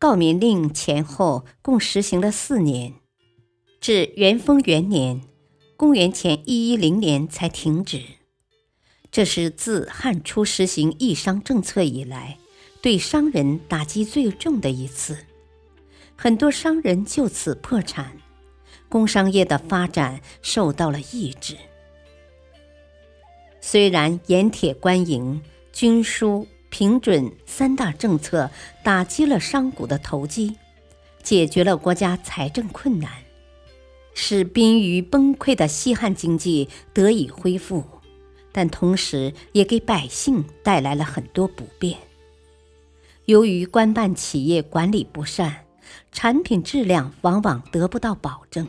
告民令前后共实行了四年，至元丰元年（公元前一一零年）才停止。这是自汉初实行义商政策以来，对商人打击最重的一次。很多商人就此破产，工商业的发展受到了抑制。虽然盐铁官营、军书。平准三大政策打击了商贾的投机，解决了国家财政困难，使濒于崩溃的西汉经济得以恢复，但同时也给百姓带来了很多不便。由于官办企业管理不善，产品质量往往得不到保证，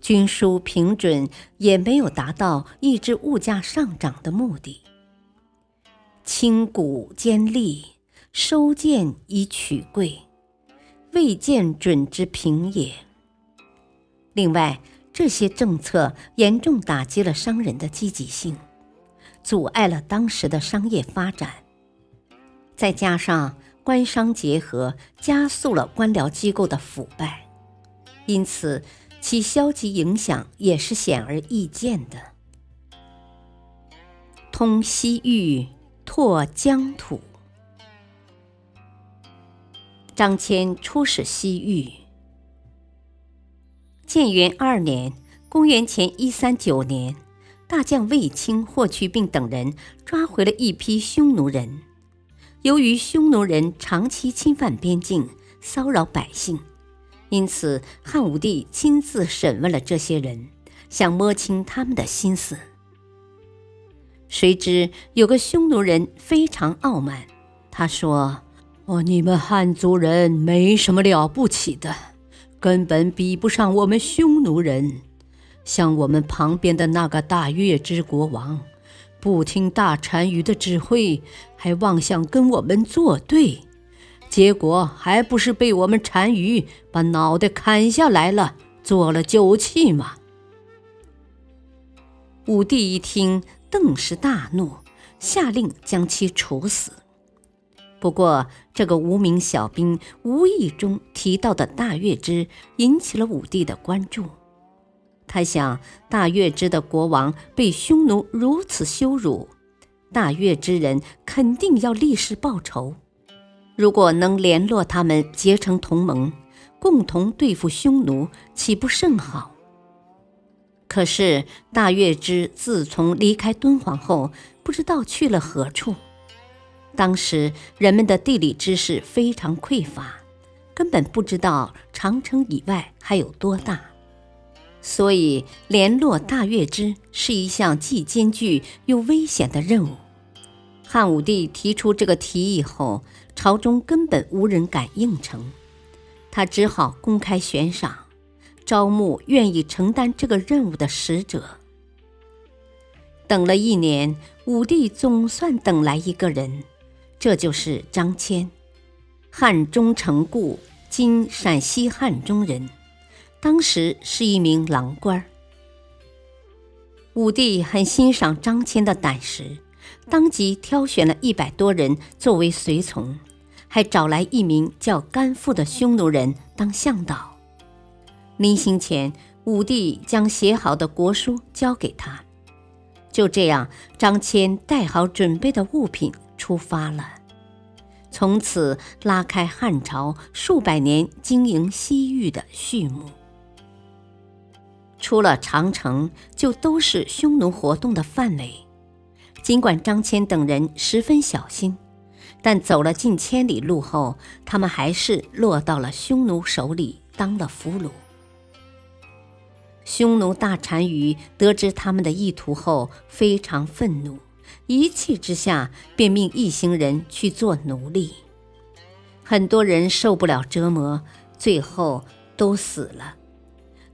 均输平准也没有达到抑制物价上涨的目的。轻谷兼利，收贱以取贵，未见准之平也。另外，这些政策严重打击了商人的积极性，阻碍了当时的商业发展。再加上官商结合，加速了官僚机构的腐败，因此其消极影响也是显而易见的。通西域。拓疆土。张骞出使西域。建元二年（公元前一三九年），大将卫青、霍去病等人抓回了一批匈奴人。由于匈奴人长期侵犯边境，骚扰百姓，因此汉武帝亲自审问了这些人，想摸清他们的心思。谁知有个匈奴人非常傲慢，他说：“哦，你们汉族人没什么了不起的，根本比不上我们匈奴人。像我们旁边的那个大月之国王，不听大单于的指挥，还妄想跟我们作对，结果还不是被我们单于把脑袋砍下来了，做了酒器吗？”武帝一听。顿时大怒，下令将其处死。不过，这个无名小兵无意中提到的大月支引起了武帝的关注。他想，大月支的国王被匈奴如此羞辱，大月之人肯定要立誓报仇。如果能联络他们结成同盟，共同对付匈奴，岂不甚好？可是大月支自从离开敦煌后，不知道去了何处。当时人们的地理知识非常匮乏，根本不知道长城以外还有多大，所以联络大月支是一项既艰巨又危险的任务。汉武帝提出这个提议后，朝中根本无人敢应承，他只好公开悬赏。招募愿意承担这个任务的使者。等了一年，武帝总算等来一个人，这就是张骞，汉中城固（今陕西汉中人），当时是一名郎官。武帝很欣赏张骞的胆识，当即挑选了一百多人作为随从，还找来一名叫甘父的匈奴人当向导。临行前，武帝将写好的国书交给他。就这样，张骞带好准备的物品出发了，从此拉开汉朝数百年经营西域的序幕。出了长城，就都是匈奴活动的范围。尽管张骞等人十分小心，但走了近千里路后，他们还是落到了匈奴手里，当了俘虏。匈奴大单于得知他们的意图后，非常愤怒，一气之下便命一行人去做奴隶。很多人受不了折磨，最后都死了。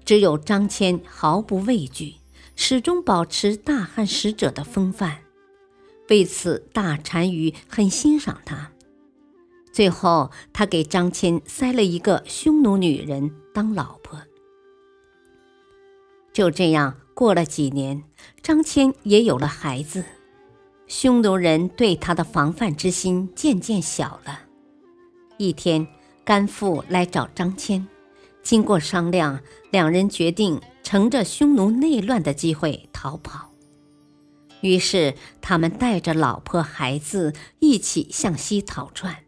只有张骞毫不畏惧，始终保持大汉使者的风范。为此，大单于很欣赏他。最后，他给张骞塞了一个匈奴女人当老婆。就这样过了几年，张骞也有了孩子。匈奴人对他的防范之心渐渐小了。一天，甘父来找张骞，经过商量，两人决定乘着匈奴内乱的机会逃跑。于是，他们带着老婆孩子一起向西逃窜。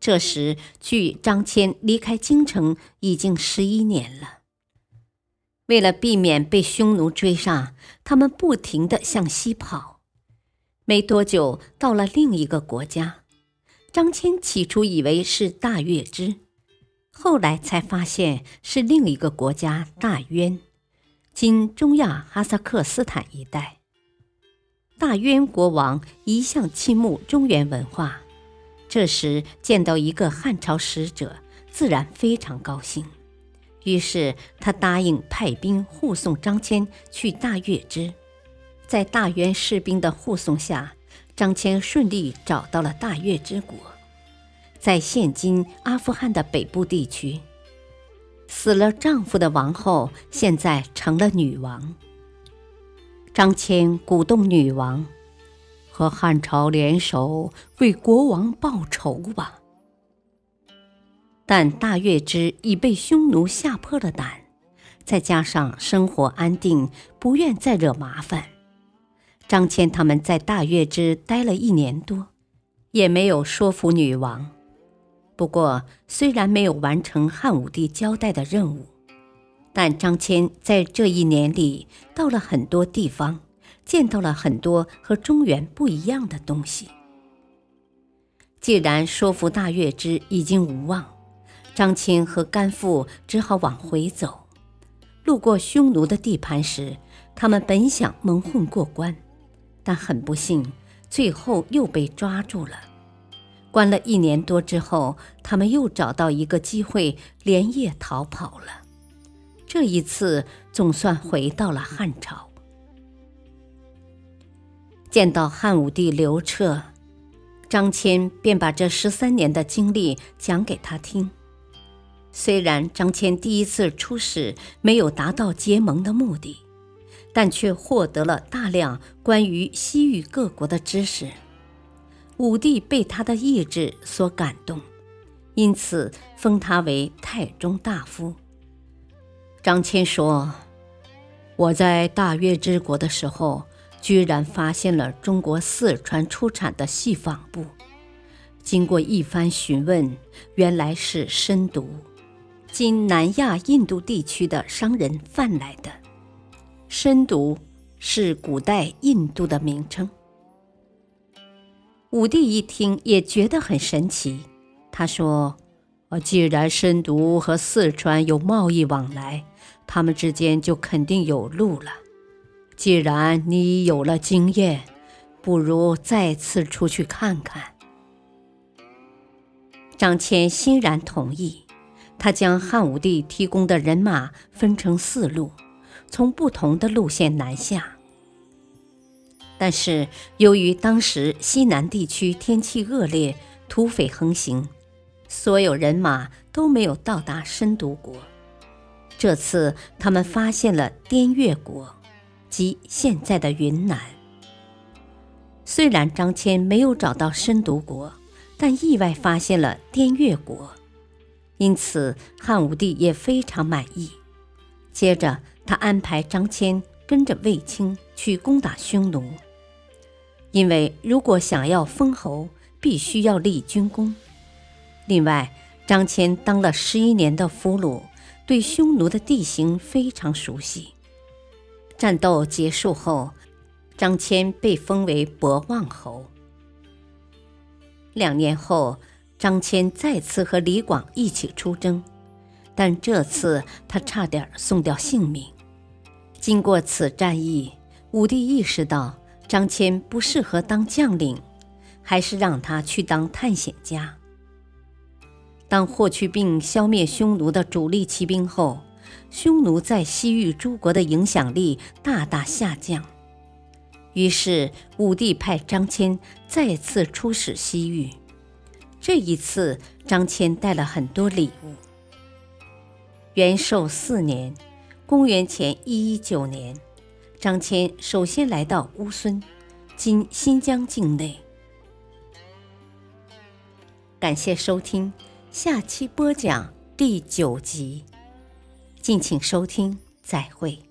这时，距张骞离开京城已经十一年了。为了避免被匈奴追上，他们不停地向西跑。没多久，到了另一个国家。张骞起初以为是大月支，后来才发现是另一个国家大渊，今中亚哈萨克斯坦一带。大渊国王一向倾慕中原文化，这时见到一个汉朝使者，自然非常高兴。于是他答应派兵护送张骞去大月支。在大渊士兵的护送下，张骞顺利找到了大月之国，在现今阿富汗的北部地区。死了丈夫的王后，现在成了女王。张骞鼓动女王，和汉朝联手为国王报仇吧。但大月支已被匈奴吓破了胆，再加上生活安定，不愿再惹麻烦。张骞他们在大月支待了一年多，也没有说服女王。不过，虽然没有完成汉武帝交代的任务。但张骞在这一年里到了很多地方，见到了很多和中原不一样的东西。既然说服大月支已经无望，张骞和甘父只好往回走。路过匈奴的地盘时，他们本想蒙混过关，但很不幸，最后又被抓住了。关了一年多之后，他们又找到一个机会，连夜逃跑了。这一次总算回到了汉朝，见到汉武帝刘彻，张骞便把这十三年的经历讲给他听。虽然张骞第一次出使没有达到结盟的目的，但却获得了大量关于西域各国的知识。武帝被他的意志所感动，因此封他为太中大夫。张骞说：“我在大月之国的时候，居然发现了中国四川出产的细纺布。经过一番询问，原来是深毒，今南亚印度地区的商人贩来的。深毒是古代印度的名称。”武帝一听，也觉得很神奇。他说：“，既然深毒和四川有贸易往来。”他们之间就肯定有路了。既然你有了经验，不如再次出去看看。张骞欣然同意。他将汉武帝提供的人马分成四路，从不同的路线南下。但是由于当时西南地区天气恶劣，土匪横行，所有人马都没有到达深毒国。这次他们发现了滇越国，即现在的云南。虽然张骞没有找到深毒国，但意外发现了滇越国，因此汉武帝也非常满意。接着，他安排张骞跟着卫青去攻打匈奴，因为如果想要封侯，必须要立军功。另外，张骞当了十一年的俘虏。对匈奴的地形非常熟悉。战斗结束后，张骞被封为博望侯。两年后，张骞再次和李广一起出征，但这次他差点送掉性命。经过此战役，武帝意识到张骞不适合当将领，还是让他去当探险家。当霍去病消灭匈奴的主力骑兵后，匈奴在西域诸国的影响力大大下降。于是，武帝派张骞再次出使西域。这一次，张骞带了很多礼物。元寿四年（公元前一一九年），张骞首先来到乌孙（今新疆境内）。感谢收听，下期播讲第九集。敬请收听，再会。